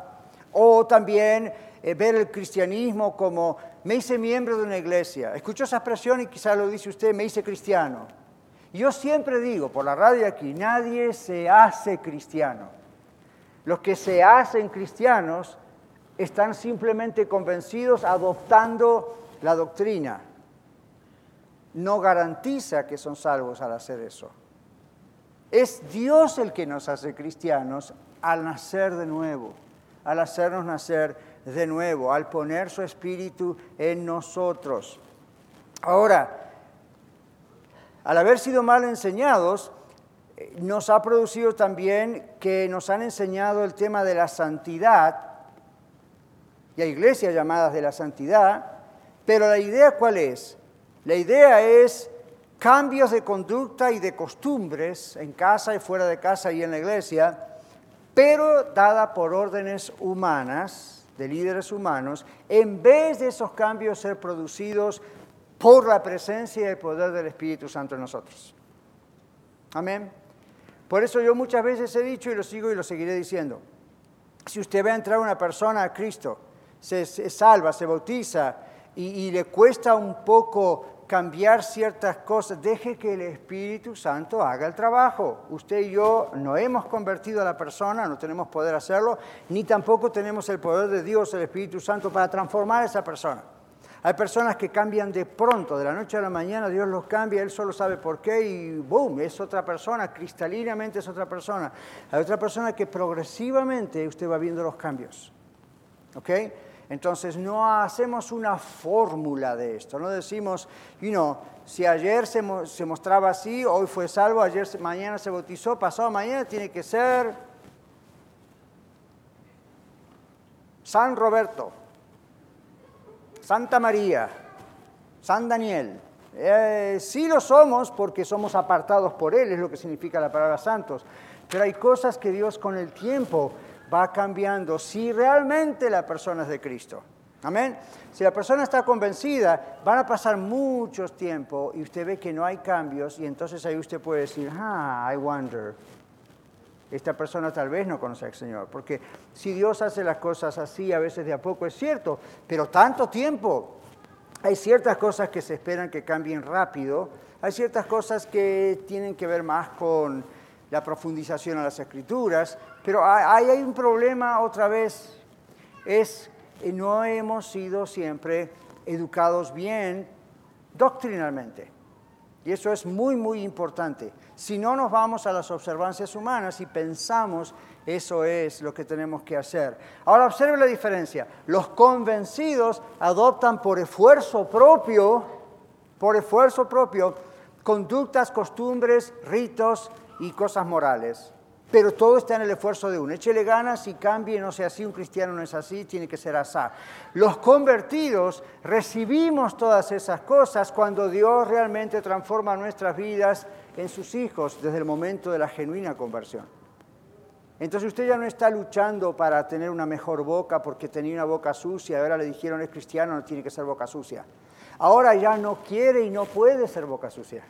O también eh, ver el cristianismo como me hice miembro de una iglesia. Escucho esa expresión y quizá lo dice usted, me hice cristiano. Yo siempre digo, por la radio aquí, nadie se hace cristiano. Los que se hacen cristianos están simplemente convencidos adoptando la doctrina. No garantiza que son salvos al hacer eso. Es Dios el que nos hace cristianos al nacer de nuevo, al hacernos nacer de nuevo, al poner su espíritu en nosotros. Ahora, al haber sido mal enseñados, eh, nos ha producido también que nos han enseñado el tema de la santidad, y hay iglesias llamadas de la santidad, pero la idea cuál es? La idea es cambios de conducta y de costumbres en casa y fuera de casa y en la iglesia, pero dada por órdenes humanas, de líderes humanos, en vez de esos cambios ser producidos por la presencia y el poder del Espíritu Santo en nosotros. Amén. Por eso yo muchas veces he dicho y lo sigo y lo seguiré diciendo. Si usted ve a entrar una persona a Cristo, se, salva, se bautiza y, y le cuesta un poco cambiar ciertas cosas, deje que el Espíritu Santo haga el trabajo. Usted y yo no hemos convertido a la persona, no tenemos poder hacerlo, ni tampoco tenemos el poder de Dios, el Espíritu Santo, para transformar a esa persona. Hay personas que cambian de pronto, de la noche a la mañana, Dios los cambia, Él solo sabe por qué y boom, es otra persona, cristalinamente es otra persona. Hay otra persona que progresivamente usted va viendo los cambios. ¿Ok? Entonces no hacemos una fórmula de esto, no decimos, you know, si ayer se, se mostraba así, hoy fue salvo, ayer mañana se bautizó, pasado mañana tiene que ser San Roberto. Santa María, San Daniel. Eh, sí lo somos porque somos apartados por Él, es lo que significa la palabra santos. Pero hay cosas que Dios con el tiempo va cambiando si realmente la persona es de Cristo. Amén. Si la persona está convencida, van a pasar muchos tiempo y usted ve que no hay cambios y entonces ahí usted puede decir, ah, I wonder esta persona tal vez no conoce al Señor. Porque si Dios hace las cosas así, a veces de a poco es cierto, pero tanto tiempo, hay ciertas cosas que se esperan que cambien rápido, hay ciertas cosas que tienen que ver más con la profundización a las escrituras, pero hay, hay un problema otra vez, es que no hemos sido siempre educados bien doctrinalmente. Y eso es muy, muy importante. Si no nos vamos a las observancias humanas y pensamos, eso es lo que tenemos que hacer. Ahora observe la diferencia. Los convencidos adoptan por esfuerzo propio, por esfuerzo propio, conductas, costumbres, ritos y cosas morales. Pero todo está en el esfuerzo de uno. Échele ganas y cambie, no sea así, un cristiano no es así, tiene que ser así. Los convertidos recibimos todas esas cosas cuando Dios realmente transforma nuestras vidas en sus hijos desde el momento de la genuina conversión. Entonces usted ya no está luchando para tener una mejor boca porque tenía una boca sucia, ahora le dijeron es cristiano, no tiene que ser boca sucia. Ahora ya no quiere y no puede ser boca sucia.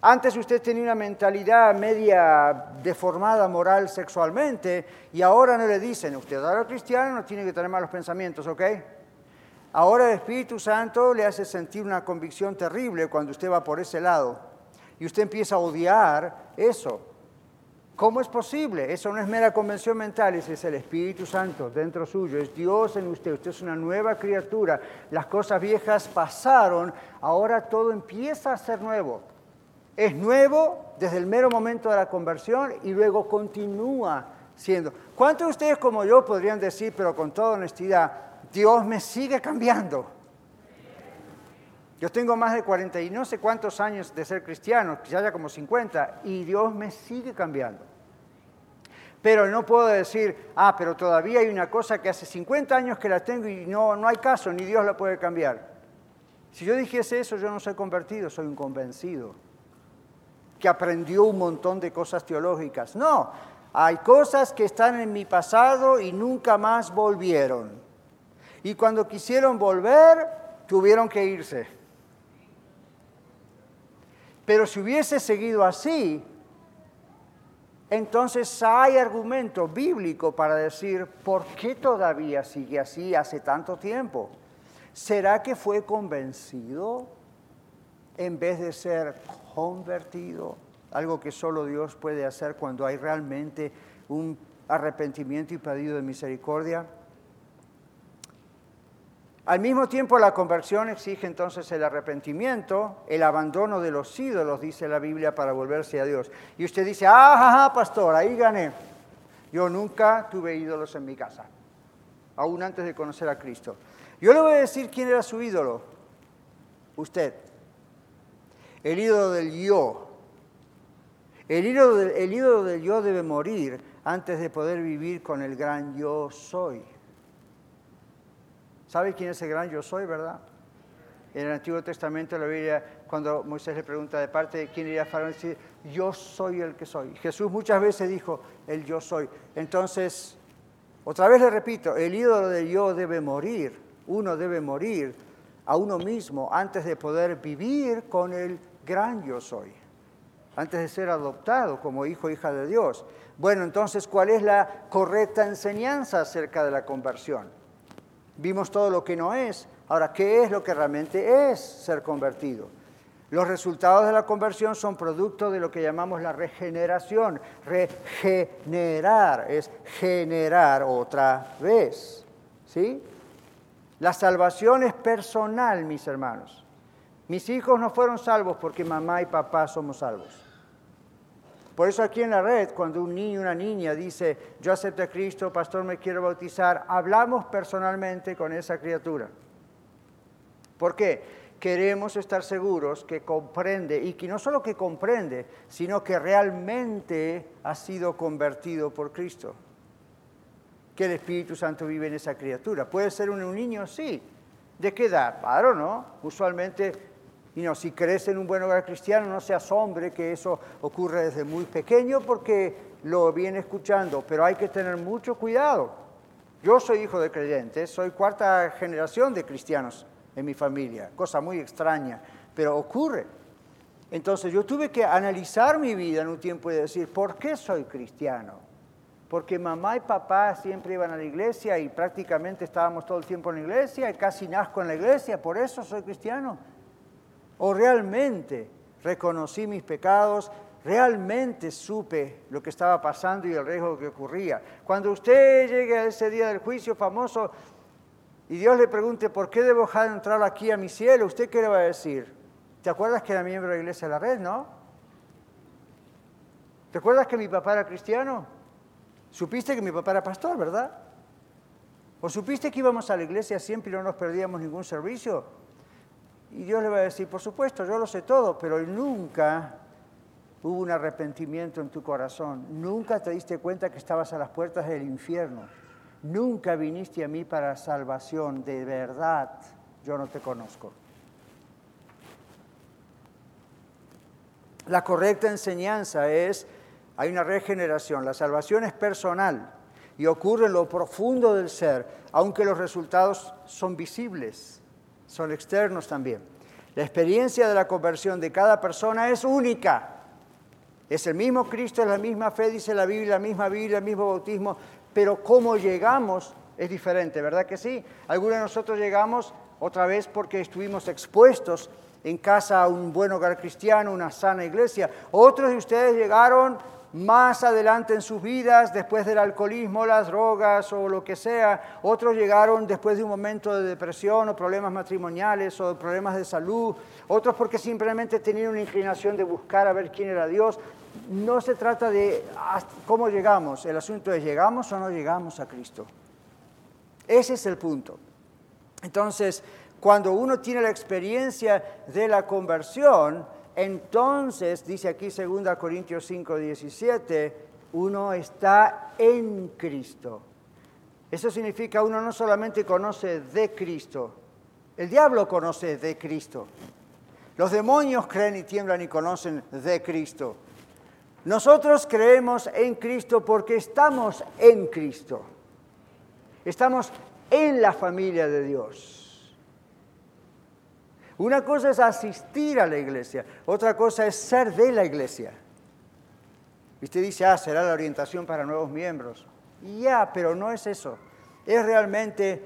Antes usted tenía una mentalidad media deformada moral sexualmente y ahora no le dicen, usted ahora cristiano no tiene que tener malos pensamientos, ¿ok? Ahora el Espíritu Santo le hace sentir una convicción terrible cuando usted va por ese lado y usted empieza a odiar eso. ¿Cómo es posible? Eso no es mera convención mental, ese es el Espíritu Santo dentro suyo, es Dios en usted, usted es una nueva criatura, las cosas viejas pasaron, ahora todo empieza a ser nuevo. Es nuevo desde el mero momento de la conversión y luego continúa siendo. ¿Cuántos de ustedes como yo podrían decir, pero con toda honestidad, Dios me sigue cambiando? Yo tengo más de 40 y no sé cuántos años de ser cristiano, quizás ya como 50, y Dios me sigue cambiando. Pero no puedo decir, ah, pero todavía hay una cosa que hace 50 años que la tengo y no, no hay caso, ni Dios la puede cambiar. Si yo dijese eso, yo no soy convertido, soy un convencido. Que aprendió un montón de cosas teológicas. No, hay cosas que están en mi pasado y nunca más volvieron. Y cuando quisieron volver, tuvieron que irse. Pero si hubiese seguido así, entonces hay argumento bíblico para decir, ¿por qué todavía sigue así hace tanto tiempo? ¿Será que fue convencido en vez de ser convertido? Algo que solo Dios puede hacer cuando hay realmente un arrepentimiento y pedido de misericordia. Al mismo tiempo, la conversión exige entonces el arrepentimiento, el abandono de los ídolos, dice la Biblia, para volverse a Dios. Y usted dice, ah, pastor, ahí gané. Yo nunca tuve ídolos en mi casa, aún antes de conocer a Cristo. Yo le voy a decir quién era su ídolo. Usted. El ídolo del yo. El ídolo, el ídolo del yo debe morir antes de poder vivir con el gran yo soy. ¿Sabe quién es el gran yo soy, verdad? En el Antiguo Testamento la Biblia, cuando Moisés le pregunta de parte de quién iría Faraón, dice, yo soy el que soy. Jesús muchas veces dijo, el yo soy. Entonces, otra vez le repito, el ídolo del yo debe morir. Uno debe morir a uno mismo antes de poder vivir con el gran yo soy. Antes de ser adoptado como hijo o hija de Dios. Bueno, entonces, ¿cuál es la correcta enseñanza acerca de la conversión? Vimos todo lo que no es. Ahora, ¿qué es lo que realmente es ser convertido? Los resultados de la conversión son producto de lo que llamamos la regeneración. Regenerar es generar otra vez. ¿Sí? La salvación es personal, mis hermanos. Mis hijos no fueron salvos porque mamá y papá somos salvos. Por eso aquí en la red, cuando un niño o una niña dice, yo acepto a Cristo, pastor, me quiero bautizar, hablamos personalmente con esa criatura. ¿Por qué? Queremos estar seguros que comprende, y que no solo que comprende, sino que realmente ha sido convertido por Cristo. Que el Espíritu Santo vive en esa criatura. ¿Puede ser un, niño? Sí. ¿De qué edad? Claro, ¿no? Usualmente y no, si crece en un buen hogar cristiano, no se asombre que eso ocurre desde muy pequeño porque lo viene escuchando, pero hay que tener mucho cuidado. Yo soy hijo de creyentes, soy cuarta generación de cristianos en mi familia, cosa muy extraña, pero ocurre. Entonces yo tuve que analizar mi vida en un tiempo y decir, ¿por qué soy cristiano? Porque mamá y papá siempre iban a la iglesia y prácticamente estábamos todo el tiempo en la iglesia y casi nazco en la iglesia, por eso soy cristiano o realmente reconocí mis pecados, realmente supe lo que estaba pasando y el riesgo que ocurría. Cuando usted llegue a ese día del juicio famoso y Dios le pregunte, ¿por qué debo dejar de entrar aquí a mi cielo? ¿Usted qué le va a decir? ¿Te acuerdas que era miembro de la iglesia de la red, no? ¿Te acuerdas que mi papá era cristiano? Supiste que mi papá era pastor, ¿verdad? ¿O supiste que íbamos a la iglesia siempre y no nos perdíamos ningún servicio? Y Dios le va a decir, por supuesto, yo lo sé todo, pero nunca hubo un arrepentimiento en tu corazón. Nunca te diste cuenta que estabas a las puertas del infierno. Nunca viniste a mí para salvación. De verdad, yo no te conozco. La correcta enseñanza es, hay una regeneración, la salvación es personal y ocurre en lo profundo del ser, aunque los resultados son visibles son externos también. La experiencia de la conversión de cada persona es única. Es el mismo Cristo, es la misma fe, dice la Biblia, la misma Biblia, el mismo bautismo, pero cómo llegamos es diferente, ¿verdad que sí? Algunos de nosotros llegamos otra vez porque estuvimos expuestos en casa a un buen hogar cristiano, una sana iglesia. Otros de ustedes llegaron más adelante en sus vidas, después del alcoholismo, las drogas o lo que sea. Otros llegaron después de un momento de depresión o problemas matrimoniales o problemas de salud. Otros porque simplemente tenían una inclinación de buscar a ver quién era Dios. No se trata de cómo llegamos, el asunto es llegamos o no llegamos a Cristo. Ese es el punto. Entonces, cuando uno tiene la experiencia de la conversión, entonces, dice aquí 2 Corintios 5, 17, uno está en Cristo. Eso significa uno no solamente conoce de Cristo, el diablo conoce de Cristo. Los demonios creen y tiemblan y conocen de Cristo. Nosotros creemos en Cristo porque estamos en Cristo. Estamos en la familia de Dios. Una cosa es asistir a la iglesia, otra cosa es ser de la iglesia. Y usted dice, ah, será la orientación para nuevos miembros. Ya, pero no es eso. Es realmente,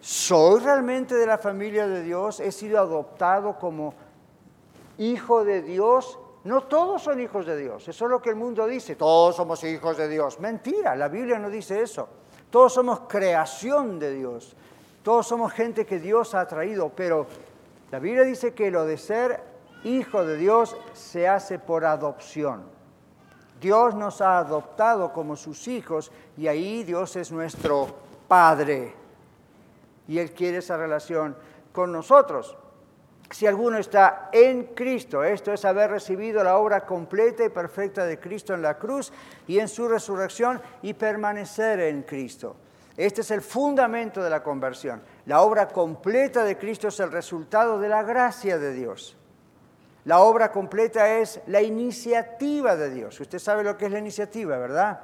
soy realmente de la familia de Dios, he sido adoptado como hijo de Dios. No todos son hijos de Dios, eso es lo que el mundo dice, todos somos hijos de Dios. Mentira, la Biblia no dice eso. Todos somos creación de Dios, todos somos gente que Dios ha traído, pero la Biblia dice que lo de ser hijo de Dios se hace por adopción. Dios nos ha adoptado como sus hijos y ahí Dios es nuestro Padre. Y Él quiere esa relación con nosotros. Si alguno está en Cristo, esto es haber recibido la obra completa y perfecta de Cristo en la cruz y en su resurrección y permanecer en Cristo. Este es el fundamento de la conversión. La obra completa de Cristo es el resultado de la gracia de Dios. La obra completa es la iniciativa de Dios. Usted sabe lo que es la iniciativa, ¿verdad?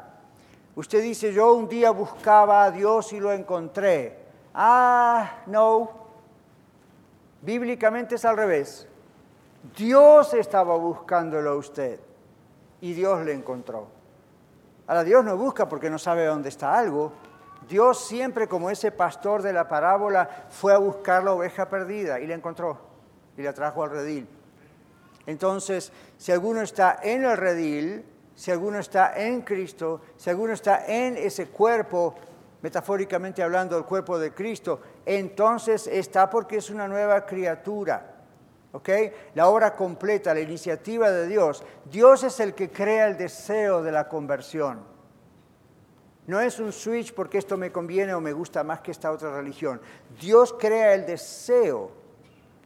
Usted dice, yo un día buscaba a Dios y lo encontré. Ah, no, Bíblicamente es al revés. Dios estaba buscándolo a usted y Dios le encontró. Ahora Dios no busca porque no sabe dónde está algo. Dios siempre como ese pastor de la parábola fue a buscar la oveja perdida y la encontró y la trajo al redil. Entonces, si alguno está en el redil, si alguno está en Cristo, si alguno está en ese cuerpo, metafóricamente hablando, el cuerpo de Cristo, entonces está porque es una nueva criatura. ¿Ok? La obra completa, la iniciativa de Dios. Dios es el que crea el deseo de la conversión. No es un switch porque esto me conviene o me gusta más que esta otra religión. Dios crea el deseo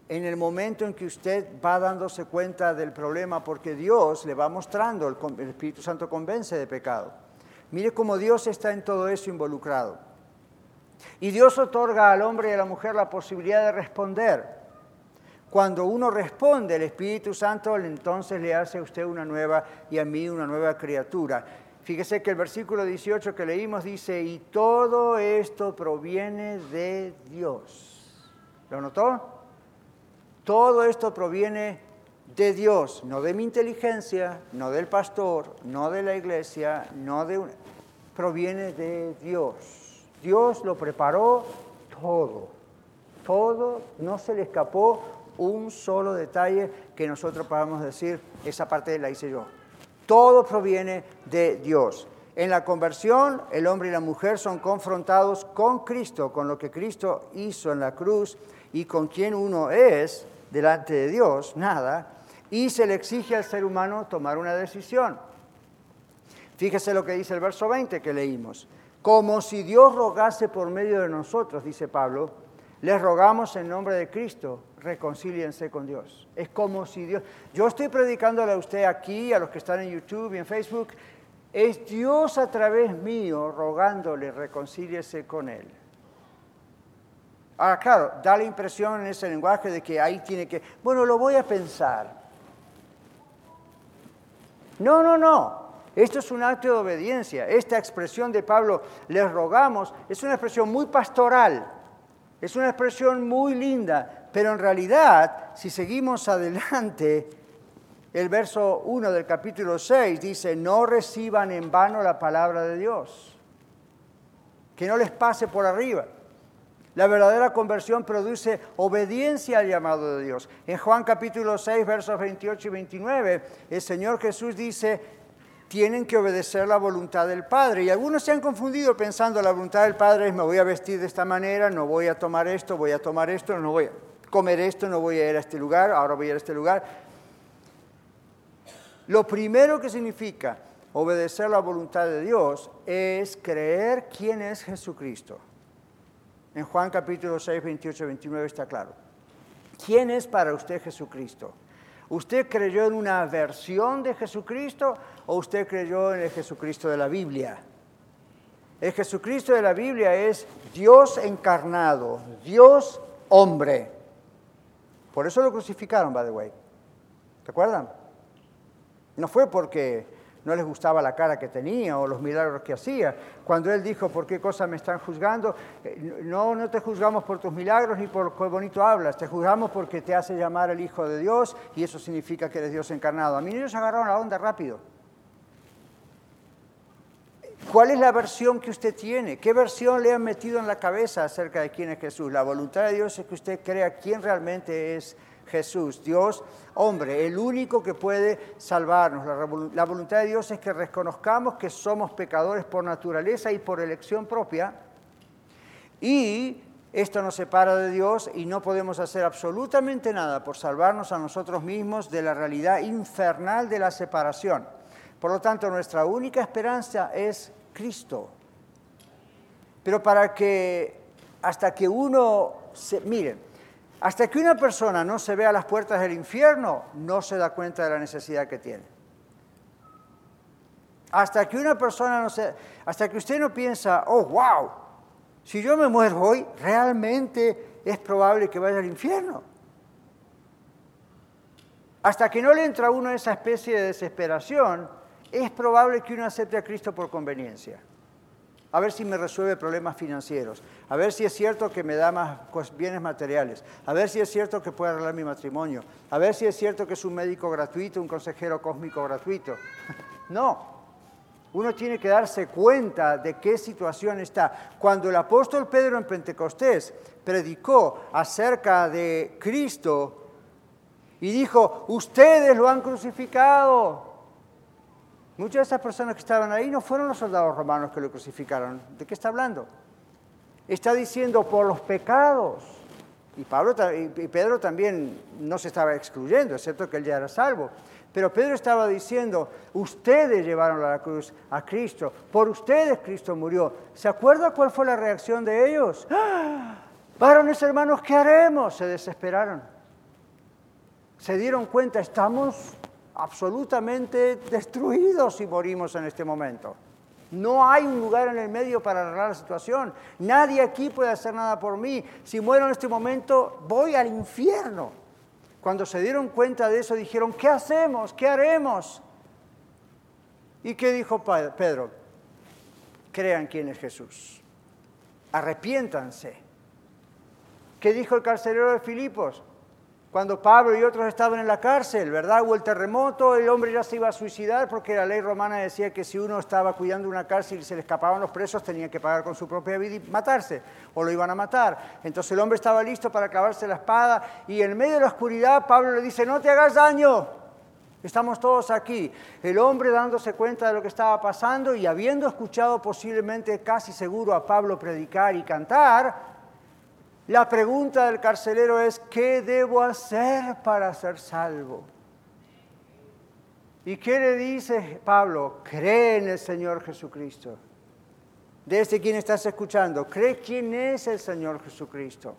en el momento en que usted va dándose cuenta del problema porque Dios le va mostrando, el Espíritu Santo convence de pecado. Mire cómo Dios está en todo eso involucrado. Y Dios otorga al hombre y a la mujer la posibilidad de responder. Cuando uno responde, el Espíritu Santo entonces le hace a usted una nueva y a mí una nueva criatura. Fíjese que el versículo 18 que leímos dice, y todo esto proviene de Dios. ¿Lo notó? Todo esto proviene de Dios, no de mi inteligencia, no del pastor, no de la iglesia, no de proviene de Dios. Dios lo preparó todo. Todo, no se le escapó un solo detalle que nosotros podamos decir, esa parte la hice yo. Todo proviene de Dios. En la conversión, el hombre y la mujer son confrontados con Cristo, con lo que Cristo hizo en la cruz y con quien uno es delante de Dios, nada, y se le exige al ser humano tomar una decisión. Fíjese lo que dice el verso 20 que leímos. Como si Dios rogase por medio de nosotros, dice Pablo, les rogamos en nombre de Cristo, reconcíliense con Dios. Es como si Dios... Yo estoy predicándole a usted aquí, a los que están en YouTube y en Facebook, es Dios a través mío rogándole, reconcíliese con Él. Ahora, claro, da la impresión en ese lenguaje de que ahí tiene que, bueno, lo voy a pensar. No, no, no. Esto es un acto de obediencia. Esta expresión de Pablo, les rogamos, es una expresión muy pastoral. Es una expresión muy linda. Pero en realidad, si seguimos adelante, el verso 1 del capítulo 6 dice, no reciban en vano la palabra de Dios. Que no les pase por arriba. La verdadera conversión produce obediencia al llamado de Dios. En Juan capítulo 6, versos 28 y 29, el Señor Jesús dice, tienen que obedecer la voluntad del Padre. Y algunos se han confundido pensando la voluntad del Padre es me voy a vestir de esta manera, no voy a tomar esto, voy a tomar esto, no voy a comer esto, no voy a ir a este lugar, ahora voy a ir a este lugar. Lo primero que significa obedecer la voluntad de Dios es creer quién es Jesucristo. En Juan capítulo 6, 28, 29 está claro. ¿Quién es para usted Jesucristo? ¿Usted creyó en una versión de Jesucristo o usted creyó en el Jesucristo de la Biblia? El Jesucristo de la Biblia es Dios encarnado, Dios hombre. Por eso lo crucificaron, by the way. ¿Te acuerdan? No fue porque no les gustaba la cara que tenía o los milagros que hacía. Cuando él dijo, ¿por qué cosa me están juzgando? Eh, no, no te juzgamos por tus milagros ni por qué bonito hablas, te juzgamos porque te hace llamar el Hijo de Dios y eso significa que eres Dios encarnado. A mí ellos agarraron la onda rápido. ¿Cuál es la versión que usted tiene? ¿Qué versión le han metido en la cabeza acerca de quién es Jesús? La voluntad de Dios es que usted crea quién realmente es Jesús, Dios hombre, el único que puede salvarnos. La, voluntad de Dios es que reconozcamos que somos pecadores por naturaleza y por elección propia. Y esto nos separa de Dios y no podemos hacer absolutamente nada por salvarnos a nosotros mismos de la realidad infernal de la separación. Por lo tanto, nuestra única esperanza es Cristo. Pero para que hasta que uno se... Miren, hasta que una persona no se ve a las puertas del infierno, no se da cuenta de la necesidad que tiene. Hasta que una persona no se... Hasta que usted no piensa, oh, wow, si yo me muero hoy, realmente es probable que vaya al infierno. Hasta que no le entra a uno esa especie de desesperación, es probable que uno acepte a Cristo por conveniencia. A ver si me resuelve problemas financieros, a ver si es cierto que me da más bienes materiales, a ver si es cierto que puede arreglar mi matrimonio, a ver si es cierto que es un médico gratuito, un consejero cósmico gratuito. No, uno tiene que darse cuenta de qué situación está. Cuando el apóstol Pedro en Pentecostés predicó acerca de Cristo y dijo, ustedes lo han crucificado, Muchas de esas personas que estaban ahí no fueron los soldados romanos que lo crucificaron. ¿De qué está hablando? Está diciendo por los pecados. Y, Pedro también no se estaba excluyendo, excepto que él ya era salvo. Pero Pedro estaba diciendo, ustedes llevaron a la cruz a Cristo, por ustedes Cristo murió. ¿Se acuerda cuál fue la reacción de ellos? ¡Ah! Varones hermanos, ¿qué haremos? Se desesperaron. Se dieron cuenta, estamos absolutamente destruidos si morimos en este momento. No hay un lugar en el medio para arreglar la situación. Nadie aquí puede hacer nada por mí. Si muero en este momento, voy al infierno. Cuando se dieron cuenta de eso, dijeron, ¿qué hacemos? ¿Qué haremos? ¿Y qué dijo Pedro? Crean quién es Jesús. Arrepiéntanse. ¿Qué dijo el carcelero de Filipos? Cuando Pablo y otros estaban en la cárcel, ¿verdad? Hubo el terremoto, el hombre ya se iba a suicidar porque la ley romana decía que si uno estaba cuidando una cárcel y se le escapaban los presos, tenía que pagar con su propia vida y matarse, o lo iban a matar. Entonces el hombre estaba listo para clavarse la espada y en medio de la oscuridad Pablo le dice, no te hagas daño, estamos todos aquí. El hombre dándose cuenta de lo que estaba pasando y habiendo escuchado posiblemente casi seguro a Pablo predicar y cantar, la pregunta del carcelero es, ¿qué debo hacer para ser salvo? ¿Y qué le dice Pablo? Cree en el Señor Jesucristo. Desde quien estás escuchando, cree quién es el Señor Jesucristo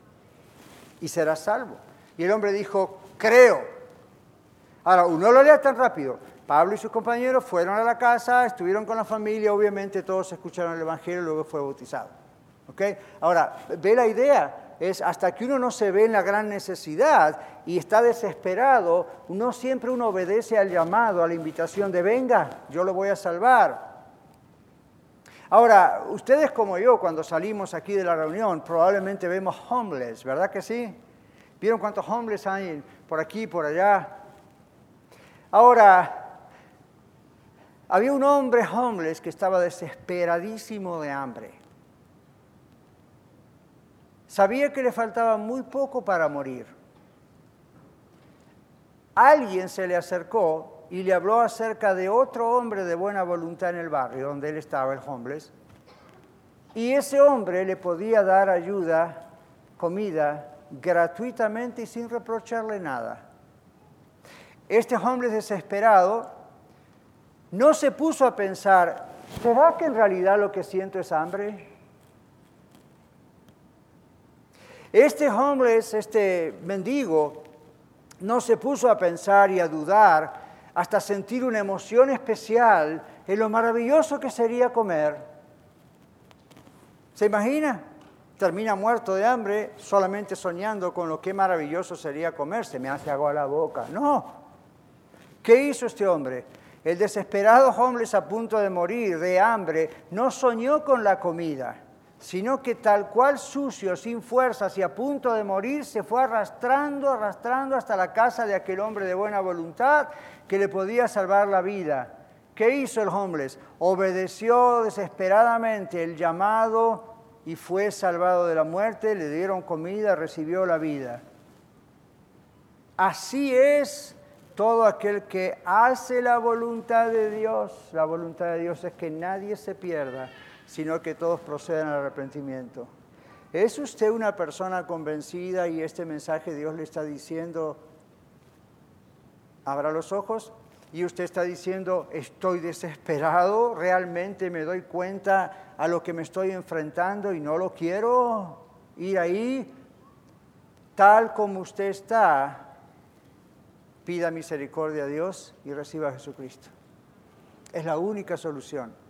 y serás salvo. Y el hombre dijo, creo. Ahora, no lo lea tan rápido. Pablo y sus compañeros fueron a la casa, estuvieron con la familia, obviamente todos escucharon el Evangelio y luego fue bautizado. ¿Okay? Ahora, ve la idea es hasta que uno no se ve en la gran necesidad y está desesperado, no siempre uno obedece al llamado, a la invitación de venga, yo lo voy a salvar. Ahora, ustedes como yo, cuando salimos aquí de la reunión, probablemente vemos homeless, ¿verdad que sí? ¿Vieron cuántos homeless hay por aquí, por allá? Ahora, había un hombre homeless que estaba desesperadísimo de hambre. Sabía que le faltaba muy poco para morir. Alguien se le acercó y le habló acerca de otro hombre de buena voluntad en el barrio donde él estaba, el homeless. Y ese hombre le podía dar ayuda, comida, gratuitamente y sin reprocharle nada. Este hombre desesperado no se puso a pensar, ¿será que en realidad lo que siento es hambre? Este homeless, este mendigo, no se puso a pensar y a dudar hasta sentir una emoción especial en lo maravilloso que sería comer. ¿Se imagina? termina muerto de hambre solamente soñando con lo que maravilloso sería comerse, me hace agua la boca. No. ¿Qué hizo este hombre? El desesperado homeless a punto de morir de hambre no soñó con la comida, sino que tal cual sucio, sin fuerzas y a punto de morir, se fue arrastrando, arrastrando hasta la casa de aquel hombre de buena voluntad que le podía salvar la vida. ¿Qué hizo el homeless? Obedeció desesperadamente el llamado y fue salvado de la muerte, le dieron comida, recibió la vida. Así es todo aquel que hace la voluntad de Dios. La voluntad de Dios es que nadie se pierda, sino que todos procedan al arrepentimiento. ¿Es usted una persona convencida y este mensaje Dios le está diciendo, abra los ojos? Y usted está diciendo, estoy desesperado, realmente me doy cuenta a lo que me estoy enfrentando y no lo quiero ir ahí. Tal como usted está, pida misericordia a Dios y reciba a Jesucristo. Es la única solución.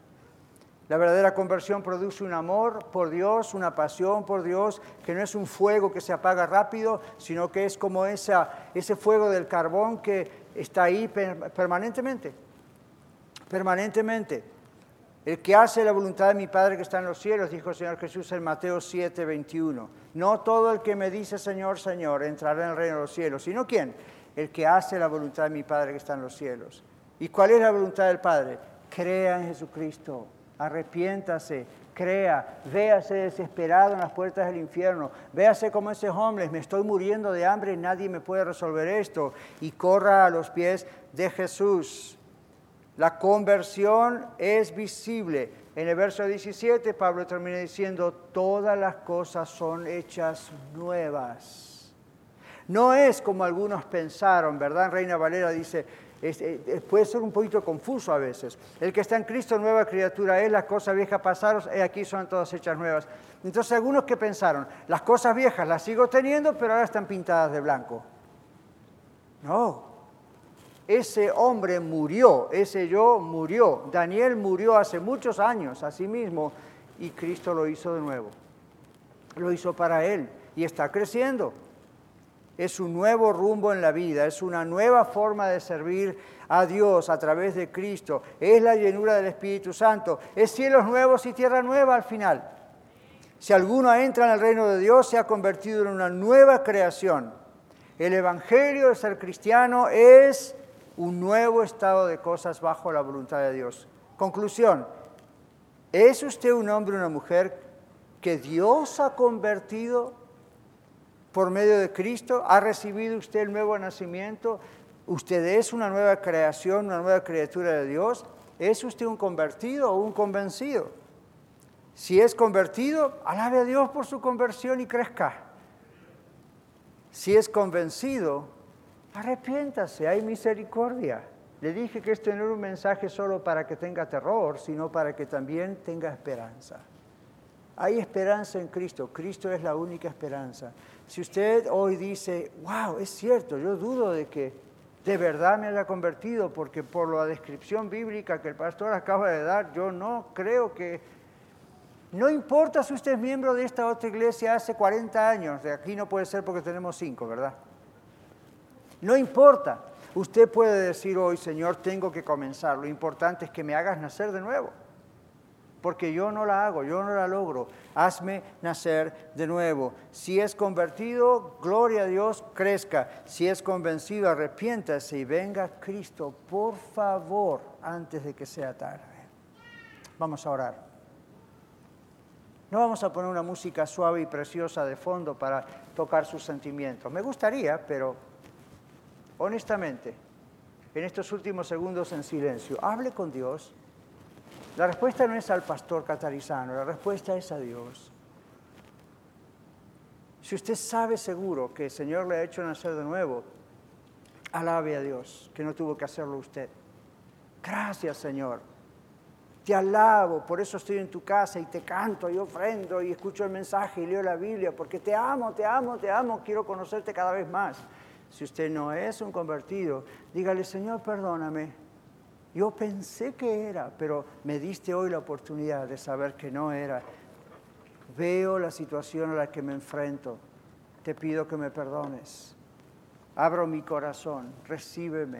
La verdadera conversión produce un amor por Dios, una pasión por Dios, que no es un fuego que se apaga rápido, sino que es como ese fuego del carbón que está ahí permanentemente. Permanentemente. El que hace la voluntad de mi Padre que está en los cielos, dijo el Señor Jesús en Mateo 7, 21. No todo el que me dice Señor, Señor, entrará en el reino de los cielos, sino quién? el que hace la voluntad de mi Padre que está en los cielos. ¿Y cuál es la voluntad del Padre? Crea en Jesucristo, arrepiéntase, crea, véase desesperado en las puertas del infierno, véase como ese homeless, me estoy muriendo de hambre, nadie me puede resolver esto, y corra a los pies de Jesús. La conversión es visible. En el verso 17 Pablo termina diciendo, todas las cosas son hechas nuevas. No es como algunos pensaron, ¿verdad? Reina Valera dice, eh, eh, puede ser un poquito confuso a veces. El que está en Cristo, nueva criatura es, las cosas viejas pasaron, y aquí son todas hechas nuevas. Entonces algunos que pensaron, las cosas viejas las sigo teniendo, pero ahora están pintadas de blanco. No, ese hombre murió, ese yo murió. Daniel murió hace muchos años a sí mismo y Cristo lo hizo de nuevo. Lo hizo para él y está creciendo es un nuevo rumbo en la vida, es una nueva forma de servir a Dios a través de Cristo, es la llenura del Espíritu Santo, es cielos nuevos y tierra nueva al final. Si alguno entra en el reino de Dios, se ha convertido en una nueva creación. El Evangelio de ser cristiano es un nuevo estado de cosas bajo la voluntad de Dios. Conclusión, ¿es usted un hombre o una mujer que Dios ha convertido por medio de Cristo? ¿Ha recibido usted el nuevo nacimiento? ¿Usted es una nueva creación, una nueva criatura de Dios? ¿Es usted un convertido o un convencido? Si es convertido, alabe a Dios por su conversión y crezca. Si es convencido, arrepiéntase, hay misericordia. Le dije que esto no era un mensaje solo para que tenga terror, sino para que también tenga esperanza. Hay esperanza en Cristo. Cristo es la única esperanza. Si usted hoy dice, wow, es cierto, yo dudo de que de verdad me haya convertido, porque por la descripción bíblica que el pastor acaba de dar, yo no creo que... No importa si usted es miembro de esta otra iglesia hace 40 años, de aquí no puede ser porque tenemos 5, ¿verdad? No importa. Usted puede decir hoy, Señor, tengo que comenzar. Lo importante es que me hagas nacer de nuevo porque yo no la hago, yo no la logro. Hazme nacer de nuevo. Si es convertido, gloria a Dios, crezca. Si es convencido, arrepiéntase y venga Cristo, por favor, antes de que sea tarde. Vamos a orar. No vamos a poner una música suave y preciosa de fondo para tocar sus sentimientos. Me gustaría, pero honestamente, en estos últimos segundos en silencio, hable con Dios la respuesta no es al pastor catarizano, la respuesta es a Dios. Si usted sabe seguro que el Señor le ha hecho nacer de nuevo, alabe a Dios, que no tuvo que hacerlo usted. Gracias, Señor. Te alabo, por eso estoy en tu casa y te canto y ofrendo y escucho el mensaje y leo la Biblia, porque te amo, te amo, te amo, quiero conocerte cada vez más. Si usted no es un convertido, dígale, Señor, perdóname yo pensé que era, pero me diste hoy la oportunidad de saber que no era. veo la situación a la que me enfrento. Te pido que me perdones. Abro mi corazón, recíbeme.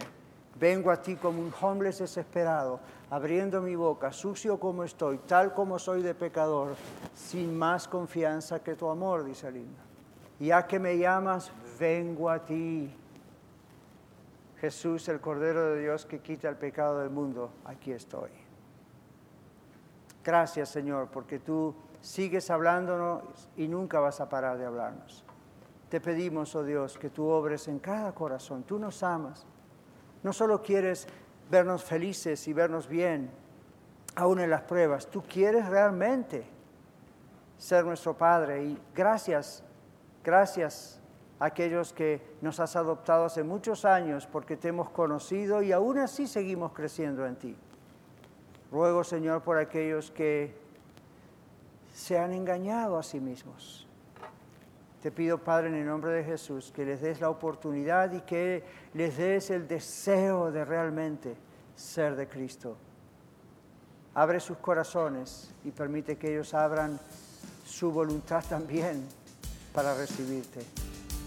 Vengo a ti como un homeless desesperado, abriendo mi boca, sucio como estoy, tal como soy de pecador, sin más confianza que tu amor, dice el Ya que me llamas, vengo a ti. Jesús, el Cordero de Dios que quita el pecado del mundo, aquí estoy. Gracias, Señor, porque tú sigues hablándonos y nunca vas a parar de hablarnos. Te pedimos, oh Dios, que tú obres en cada corazón. Tú nos amas. No solo quieres vernos felices y vernos bien, aún en las pruebas. Tú quieres realmente ser nuestro Padre. Y gracias, gracias aquellos que nos has adoptado hace muchos años porque te hemos conocido y aún así seguimos creciendo en ti. Ruego, Señor, por aquellos que se han engañado a sí mismos. Te pido, Padre, en el nombre de Jesús, que les des la oportunidad y que les des el deseo de realmente ser de Cristo. Abre sus corazones y permite que ellos abran su voluntad también para recibirte.